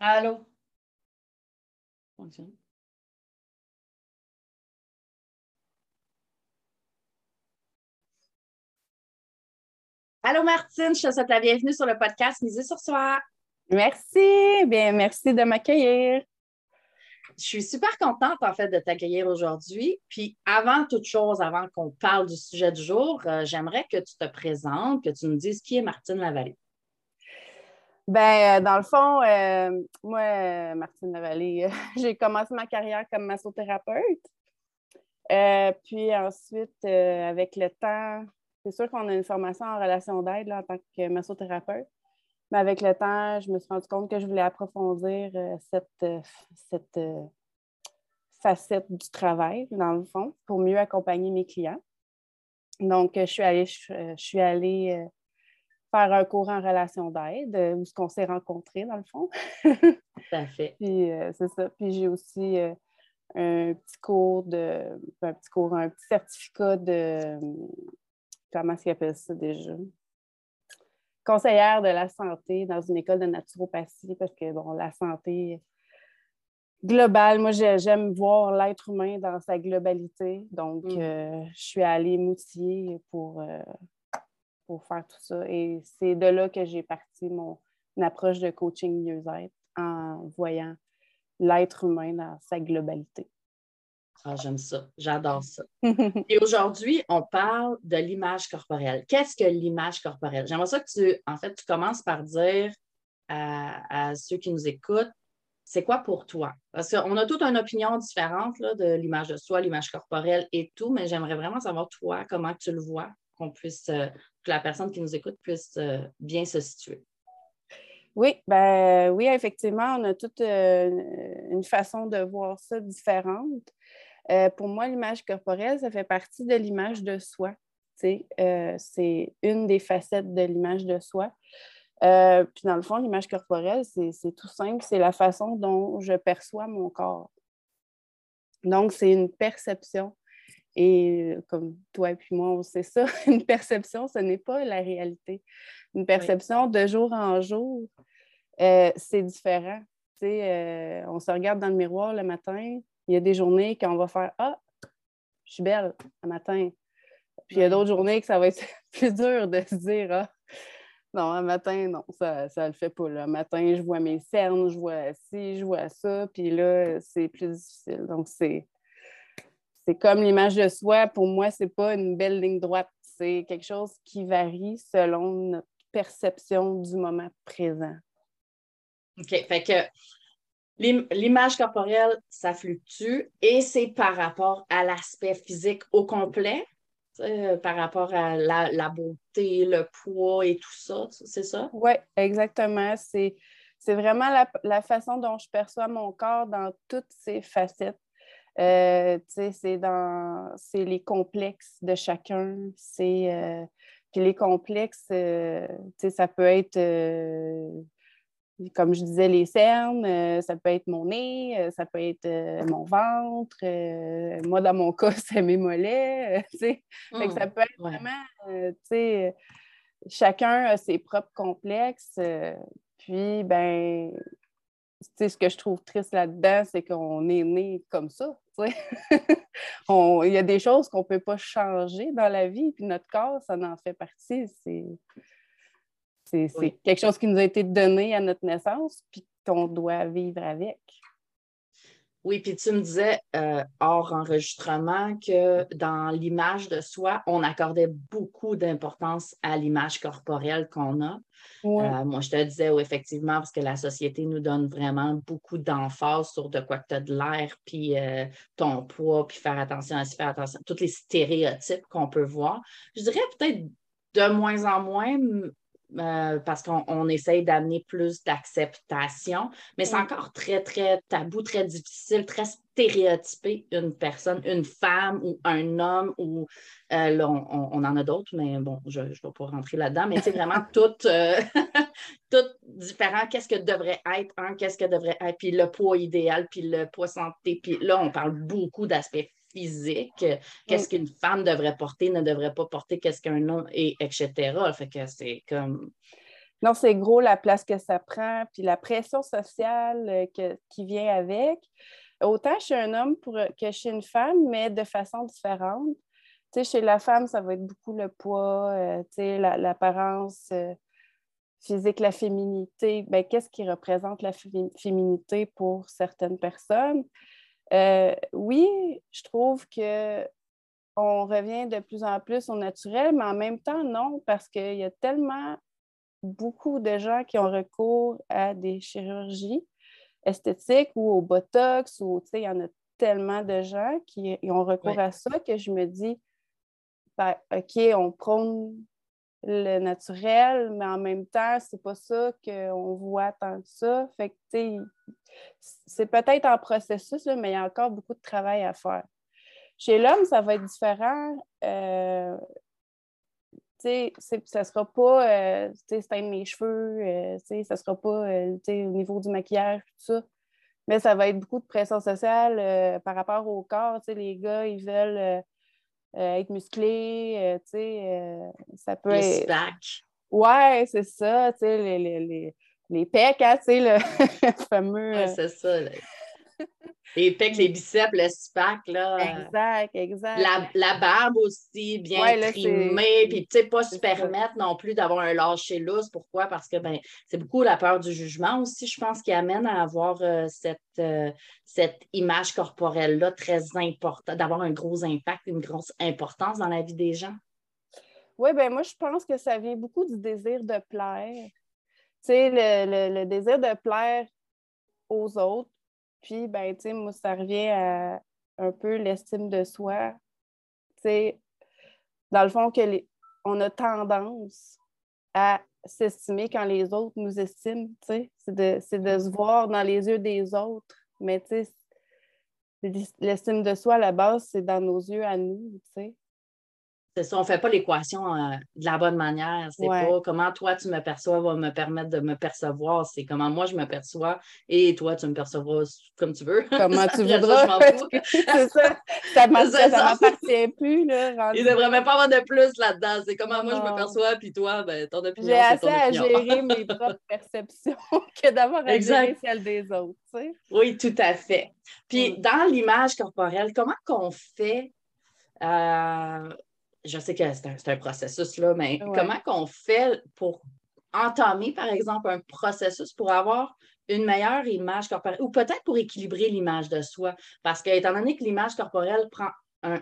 Allô? Allô Martine, je te souhaite la bienvenue sur le podcast Miser sur soi. Merci, bien merci de m'accueillir. Je suis super contente en fait de t'accueillir aujourd'hui. Puis avant toute chose, avant qu'on parle du sujet du jour, euh, j'aimerais que tu te présentes, que tu nous dises qui est Martine Lavallée. Ben, euh, dans le fond, euh, moi, Martine Lavallée, j'ai commencé ma carrière comme massothérapeute. puis ensuite, avec le temps, c'est sûr qu'on a une formation en relation d'aide en tant que massothérapeute. Mais avec le temps, je me suis rendu compte que je voulais approfondir euh, cette, euh, cette euh, facette du travail, dans le fond, pour mieux accompagner mes clients. Donc, je, suis allée faire un cours en relation d'aide où on s'est rencontrés, dans le fond. Tout à fait. Puis, c'est ça. Puis, j'ai aussi un petit cours de. Un petit cours, un petit certificat de comment est-ce qu'ils appellent ça déjà? Conseillère de la santé dans une école de naturopathie parce que, bon, la santé globale, moi, j'aime voir l'être humain dans sa globalité. Donc, mm. euh, je suis allée m'outiller pour, euh, pour faire tout ça. Et c'est de là que j'ai parti mon approche de coaching mieux-être en voyant l'être humain dans sa globalité. Ah, j'aime ça. J'adore ça. Et aujourd'hui, on parle de l'image corporelle. Qu'est-ce que l'image corporelle? J'aimerais ça que tu, en fait, tu commences par dire à, ceux qui nous écoutent, c'est quoi pour toi? Parce qu'on a toute une opinion différente là, de l'image de soi, l'image corporelle et tout, mais j'aimerais vraiment savoir, toi, comment tu le vois, qu'on puisse, euh, que la personne qui nous écoute puisse euh, bien se situer. Oui, ben oui, effectivement, on a toute euh, une façon de voir ça différente. Euh, pour moi, l'image corporelle, ça fait partie de l'image de soi. C'est une des facettes de l'image de soi. Puis dans le fond, l'image corporelle, c'est tout simple, c'est la façon dont je perçois mon corps. Donc, c'est une perception. Et comme toi et puis moi, on sait ça, une perception, ce n'est pas la réalité. Une perception de jour en jour, c'est différent. on se regarde dans le miroir le matin, il y a des journées qu'on va faire Ah, je suis belle un matin. Puis il y a d'autres journées que ça va être plus dur de se dire Ah, non, un matin, non, ça ne le fait pas. Le matin, je vois mes cernes, je vois ci, je vois ça. Puis là, c'est plus difficile. Donc, c'est. C'est comme l'image de soi, pour moi, c'est pas une belle ligne droite. C'est quelque chose qui varie selon notre perception du moment présent. OK. Fait que L'image corporelle, ça fluctue et c'est par rapport à l'aspect physique au complet, par rapport à la, beauté, le poids et tout ça, c'est ça? Oui, exactement. C'est, vraiment la, façon dont je perçois mon corps dans toutes ses facettes. Euh, c'est dans c'est les complexes de chacun. C'est euh, puis les complexes, euh, ça peut être comme je disais, les cernes, ça peut être mon nez, ça peut être mon ventre. moi, dans mon cas, c'est mes mollets. ça mmh, peut être vraiment, chacun a ses propres complexes. puis, ben, ce que je trouve triste là-dedans, c'est qu'on est né comme ça. Il y a des choses qu'on ne peut pas changer dans la vie, puis notre corps, ça en fait partie. C'est c'est quelque chose qui nous a été donné à notre naissance, puis qu'on doit vivre avec. Oui, puis tu me disais euh, hors enregistrement que dans l'image de soi, on accordait beaucoup d'importance à l'image corporelle qu'on a. Euh, moi, je te disais, oui, effectivement, parce que la société nous donne vraiment beaucoup d'emphase sur de quoi que tu as de l'air, puis euh, ton poids, puis faire attention à faire attention, tous les stéréotypes qu'on peut voir. Je dirais peut-être de moins en moins, euh, parce qu'on essaye d'amener plus d'acceptation, mais c'est encore très, très tabou, très difficile, très stéréotypé une personne, une femme ou un homme, ou euh, là, on, en a d'autres, mais bon, je ne vais pas rentrer là-dedans, mais c'est vraiment tout, euh, tout différent. Qu'est-ce que devrait être un, qu'est-ce que devrait être, puis le poids idéal, puis le poids santé, puis là, on parle beaucoup d'aspects physique, qu'est-ce qu'une femme devrait porter, ne devrait pas porter, qu'est-ce qu'un homme, et etc. Fait que c'est comme. Non, c'est gros la place que ça prend, puis la pression sociale euh, qui vient avec. Autant chez un homme pour, que chez une femme, mais de façon différente. Tu sais, chez la femme, ça va être beaucoup le poids, euh, tu sais, l'apparence euh, physique, la féminité. Ben, Qu'est-ce qui représente la féminité pour certaines personnes? Euh, oui, je trouve que on revient de plus en plus au naturel, mais en même temps, non, parce qu'il y a tellement beaucoup de gens qui ont recours à des chirurgies esthétiques ou au Botox, ou il y en a tellement de gens qui ont recours à ça que je me dis, ben, OK, on prône le naturel, mais en même temps, c'est pas ça qu'on voit tant que ça. Fait que, c'est peut-être en processus, mais il y a encore beaucoup de travail à faire. Chez l'homme, ça va être différent. Euh, ça ne sera pas euh, teindre les cheveux, euh, ça sera pas euh, au niveau du maquillage, tout ça. Mais ça va être beaucoup de pression sociale par rapport au corps. Les gars, ils veulent être musclés, ça peut les être. Ouais, c'est ça, les, les, les, les pecs, hein, tu sais, le fameux. Ouais, c'est ça. Les pecs, les biceps, le spac, là. Exact, exact. La, barbe aussi, bien trimée, puis tu sais, pas se permettre non plus d'avoir un lâcher lousse. Pourquoi? Parce que ben, c'est beaucoup la peur du jugement aussi, je pense, qui amène à avoir euh, cette, euh, cette image corporelle-là très importante, d'avoir un gros impact, une grosse importance dans la vie des gens. Oui, ben moi, je pense que ça vient beaucoup du désir de plaire. Tu sais, le désir de plaire aux autres, puis, ben, tu sais, moi, ça revient à un peu l'estime de soi. Tu sais, dans le fond, que on a tendance à s'estimer quand les autres nous estiment, tu sais. C'est de, de se voir dans les yeux des autres. Mais, tu sais, l'estime de soi, à la base, c'est dans nos yeux à nous, tu sais. C'est ça, on ne fait pas l'équation euh, de la bonne manière. C'est pas comment toi tu me perçois va me permettre de me percevoir. C'est comment moi je me perçois et toi tu me percevras comme tu veux. Comment tu voudras. c'est ça. Ça ne m'appartient plus. Là, Il ne devrait même pas avoir de plus là-dedans. C'est comment moi je me perçois, puis toi, ben, ton opinion. J'ai assez à gérer mes propres perceptions que d'avoir à gérer celles des autres. Oui, tout à fait. Puis dans l'image corporelle, comment qu'on fait? Euh, je sais que c'est un, processus, là, mais comment qu'on fait pour entamer, par exemple, un processus pour avoir une meilleure image corporelle ou peut-être pour équilibrer l'image de soi? Parce que, étant donné que l'image corporelle prend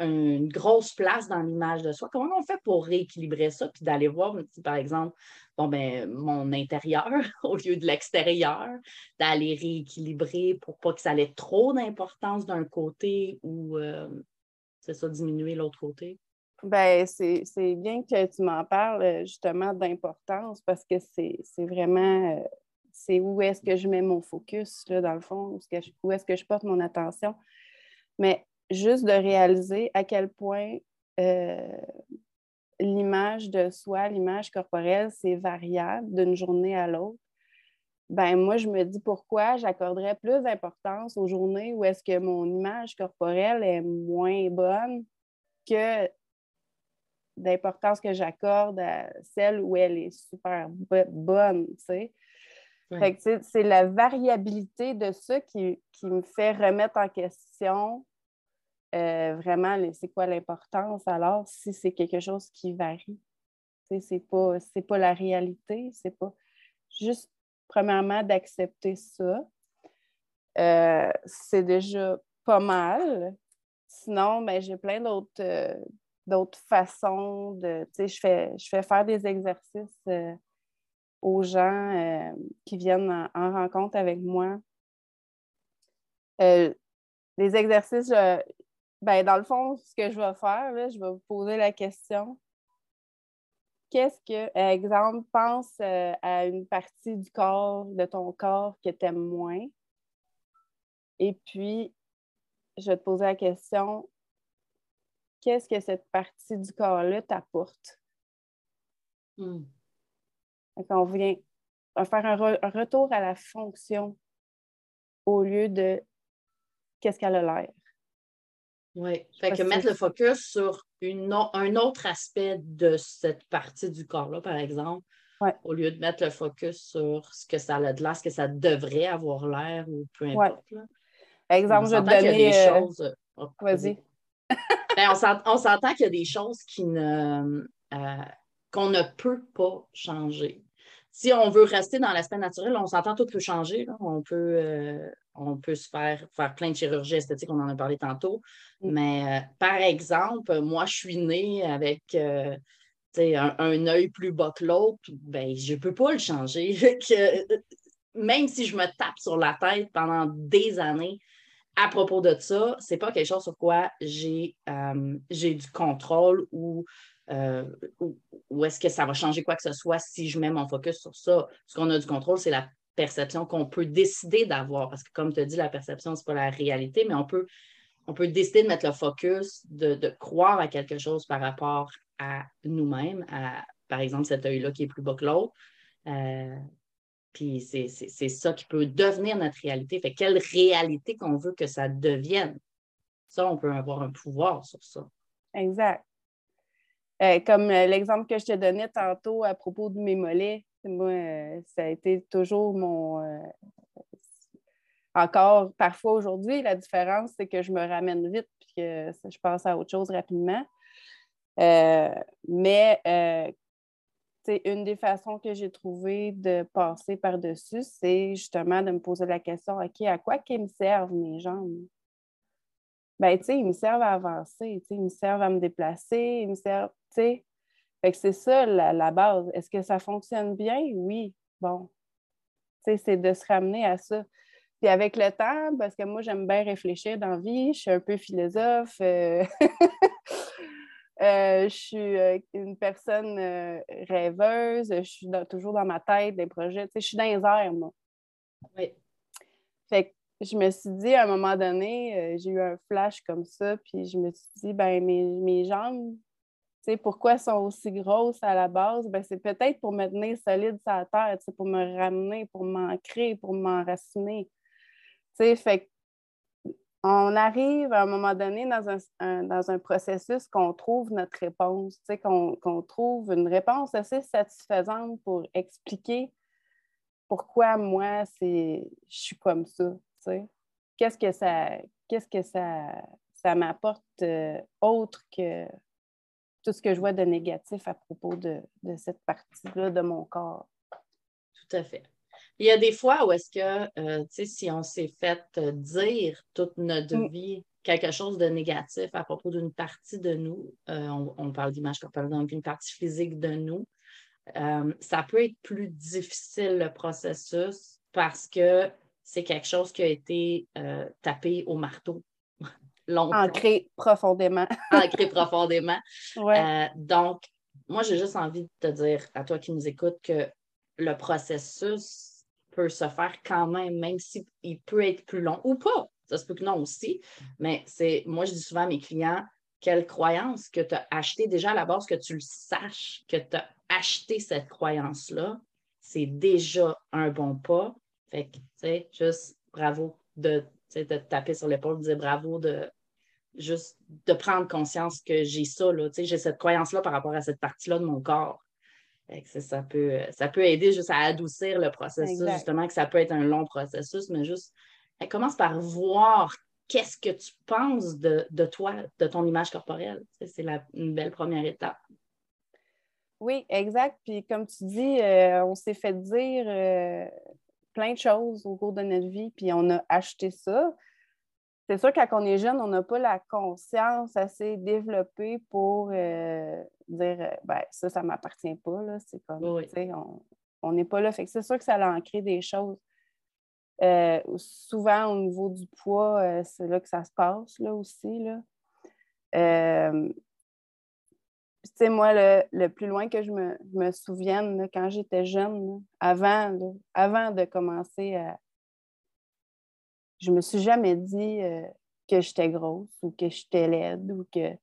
une grosse place dans l'image de soi, comment on fait pour rééquilibrer ça puis d'aller voir, par exemple, bon, ben, mon intérieur au lieu de l'extérieur, d'aller rééquilibrer pour pas que ça ait trop d'importance d'un côté ou, euh, c'est ça, diminuer l'autre côté? Ben, c'est bien que tu m'en parles euh, justement d'importance parce que c'est vraiment euh, c'est où est-ce que je mets mon focus, là, dans le fond, où est-ce que je porte mon attention. Mais juste de réaliser à quel point euh, l'image de soi, l'image corporelle, c'est variable d'une journée à l'autre. Ben moi, je me dis pourquoi j'accorderais plus d'importance aux journées où est-ce que mon image corporelle est moins bonne que d'importance que j'accorde à celle où elle est super bonne, tu sais. c'est la variabilité de ça qui, me fait remettre en question euh, vraiment c'est quoi l'importance? Alors si c'est quelque chose qui varie. C'est pas, pas la réalité, c'est pas juste premièrement d'accepter ça. Euh, c'est déjà pas mal. Sinon, ben, j'ai plein d'autres euh, d'autres façons de. Tu sais, je fais, faire des exercices euh, aux gens euh, qui viennent en, rencontre avec moi. Euh, les exercices, ben, dans le fond, ce que je vais faire, je vais vous poser la question qu'est-ce que, exemple, pense à une partie du corps, de ton corps que tu aimes moins? Et puis, je vais te poser la question, qu'est-ce que cette partie du corps-là t'apporte? Hmm. On vient faire un, retour à la fonction au lieu de qu'est-ce qu'elle a l'air. Oui, fait que mettre le focus sur une, un autre aspect de cette partie du corps-là, par exemple, au lieu de mettre le focus sur ce que ça a de l'air, ce que ça devrait avoir l'air ou peu importe. Exemple, je vais te donner. Euh, choses... Oh, vas-y. Ben, on s'entend qu'il y a des choses qui ne, euh, qu'on ne peut pas changer. Si on veut rester dans l'aspect naturel, on s'entend tout peut changer. On peut, euh, on peut se faire, faire plein de chirurgies esthétiques, on en a parlé tantôt. Mm. Mais euh, par exemple, moi, je suis née avec un, un, œil plus bas que l'autre, ben, je ne peux pas le changer. même si je me tape sur la tête pendant des années à propos de ça, ce n'est pas quelque chose sur quoi j'ai euh, du contrôle ou ou, est-ce que ça va changer quoi que ce soit si je mets mon focus sur ça? Ce qu'on a du contrôle, c'est la perception qu'on peut décider d'avoir. Parce que, comme tu dit, la perception, ce n'est pas la réalité, mais on peut, on peut décider de mettre le focus, de, croire à quelque chose par rapport à nous-mêmes, par exemple, cet œil-là qui est plus bas que l'autre. Euh, puis c'est ça qui peut devenir notre réalité. Fait quelle réalité qu'on veut que ça devienne? Ça, on peut avoir un pouvoir sur ça. Exact. Euh, comme euh, l'exemple que je te donnais tantôt à propos de mes mollets, moi, euh, ça a été toujours mon. encore parfois aujourd'hui, la différence, c'est que je me ramène vite puis que je passe à autre chose rapidement. mais une des façons que j'ai trouvé de passer par-dessus, c'est justement de me poser la question OK, à quoi qu'ils me servent mes jambes? Ben, tu sais, ils me servent à avancer, ils me servent à me déplacer, ils me servent fait que c'est ça la, base. Est-ce que ça fonctionne bien? Oui. Bon. c'est de se ramener à ça. Puis avec le temps, parce que moi, j'aime bien réfléchir dans la vie, je suis un peu philosophe. Euh, euh, je suis euh, une personne rêveuse, je suis toujours dans ma tête, des projets. je suis dans les airs, moi. Oui. Fait que je me suis dit, à un moment donné, j'ai eu un flash comme ça, puis je me suis dit, ben mes, mes jambes, pourquoi elles sont aussi grosses à la base? Ben, c'est peut-être pour me tenir solide sur la terre, pour me ramener, pour m'ancrer, pour m'enraciner. Fait on arrive à un moment donné dans un, processus qu'on trouve notre réponse, qu'on trouve une réponse assez satisfaisante pour expliquer pourquoi moi, je suis comme ça. Qu'est-ce que ça, qu'est-ce que ça, ça m'apporte euh, autre que tout ce que je vois de négatif à propos de, cette partie-là de mon corps? Tout à fait. Il y a des fois où est-ce que, euh, tu sais, si on s'est fait dire toute notre mm. vie quelque chose de négatif à propos d'une partie de nous, euh, on, parle d'image corporelle, donc une partie physique de nous, euh, ça peut être plus difficile le processus parce que c'est quelque chose qui a été tapé au marteau Ancré profondément. Ancré profondément. Euh, donc, moi, j'ai juste envie de te dire à toi qui nous écoutes que le processus peut se faire quand même, même s'il peut être plus long ou pas. Ça se peut que non aussi. Mais c'est, moi, je dis souvent à mes clients, quelle croyance que tu as acheté déjà à la base, que tu le saches, que tu as acheté cette croyance-là, c'est déjà un bon pas. Fait que, tu sais, juste bravo de, de te taper sur l'épaule, de dire bravo de juste de prendre conscience que j'ai ça, j'ai cette croyance-là par rapport à cette partie-là de mon corps. Ça, peut, ça peut aider juste à adoucir le processus, justement, que ça peut être un long processus, mais juste commence par voir qu'est-ce que tu penses de, toi, de ton image corporelle. C'est une belle première étape. Oui, exact. Puis comme tu dis, euh, on s'est fait dire euh, plein de choses au cours de notre vie, puis on a acheté ça c'est sûr, quand on est jeune, on n'a pas la conscience assez développée pour euh, dire euh, ben, ça, ça ne m'appartient pas. C'est comme, on n'est pas là. Fait c'est sûr que ça a ancré des choses. Euh, souvent, au niveau du poids, c'est là que ça se passe là, aussi. Là. tu sais, moi, le, plus loin que je me, souvienne, quand j'étais jeune, avant, avant de commencer à. Je me suis jamais dit euh, que j'étais grosse ou que j'étais laide ou que.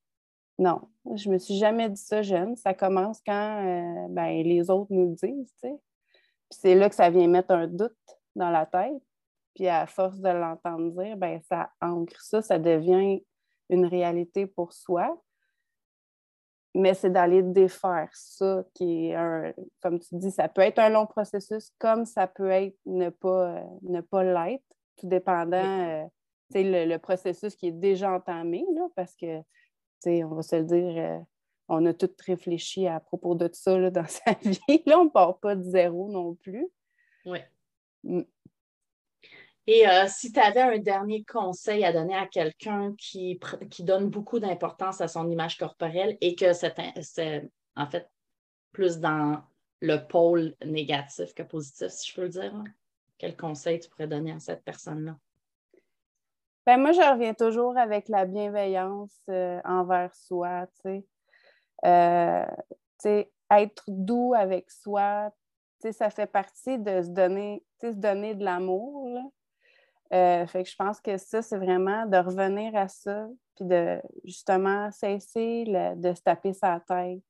Non, je me suis jamais dit ça jeune. Ça commence quand euh, ben, les autres nous le disent, tu sais. Puis c'est là que ça vient mettre un doute dans la tête. Puis à force de l'entendre dire, ben ça ancre ça, ça devient une réalité pour soi mais c'est d'aller défaire ça qui est un, comme tu dis, ça peut être un long processus comme ça peut être ne pas, euh, ne pas l'être, tout dépendant, euh, le, le, processus qui est déjà entamé, là, parce que, on va se le dire, euh, on a tout réfléchi à propos de ça là, dans sa vie. Là, on ne part pas de zéro non plus. Oui. Mm. Et euh, si tu avais un dernier conseil à donner à quelqu'un qui, qui donne beaucoup d'importance à son image corporelle et que c'est en fait plus dans le pôle négatif que positif, si je peux le dire, hein, quel conseil tu pourrais donner à cette personne-là? Ben moi, je reviens toujours avec la bienveillance euh, envers soi, tu sais. Euh, être doux avec soi, ça fait partie de se donner, se donner de l'amour. Euh, fait que je pense que ça, c'est vraiment de revenir à ça, puis de justement cesser de se taper sa tête,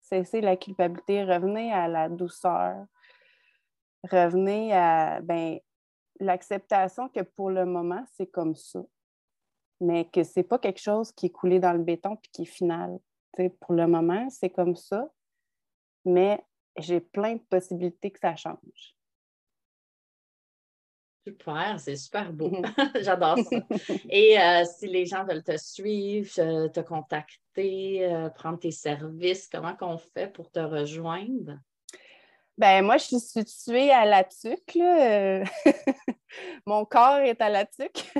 cesser la culpabilité, revenir à la douceur, revenir à ben, l'acceptation que pour le moment, c'est comme ça, mais que c'est pas quelque chose qui est coulé dans le béton puis qui est final. pour le moment, c'est comme ça, mais j'ai plein de possibilités que ça change. Super, c'est super beau. Mhm. J'adore ça. Et euh, si les gens veulent te suivre, euh, te contacter, euh, prendre tes services, comment qu'on fait pour te rejoindre? Ben moi, je suis située à la TUC. Mon corps est à la TUC.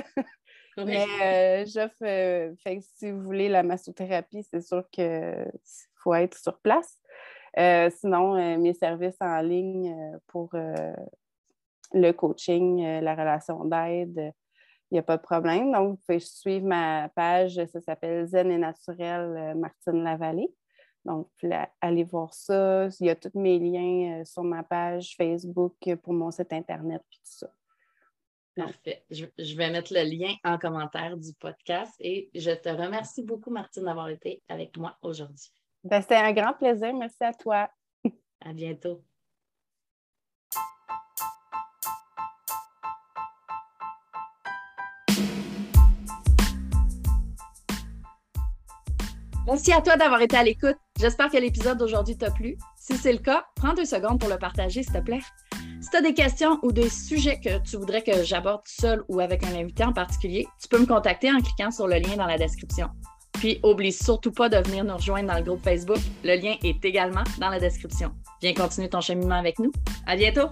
Mais j'offre, si vous voulez la massothérapie, c'est sûr qu'il faut être sur place. sinon, mes services en ligne pour le coaching, euh, la relation d'aide, il n'y a pas de problème. Donc, vous pouvez suivre ma page, ça s'appelle Zen et Naturel euh, Martine Lavallée. Donc, aller voir ça. Il y a tous mes liens euh, sur ma page Facebook pour mon site Internet et tout ça. Parfait. Je, vais mettre le lien en commentaire du podcast et je te remercie beaucoup, Martine, d'avoir été avec moi aujourd'hui. Ben, C'était un grand plaisir. Merci à toi. À bientôt. Merci à toi d'avoir été à l'écoute. J'espère que l'épisode d'aujourd'hui t'a plu. Si c'est le cas, prends deux secondes pour le partager, s'il te plaît. Si tu as des questions ou des sujets que tu voudrais que j'aborde seul ou avec un invité en particulier, tu peux me contacter en cliquant sur le lien dans la description. Puis, oublie surtout pas de venir nous rejoindre dans le groupe Facebook. Le lien est également dans la description. Viens continuer ton cheminement avec nous. À bientôt!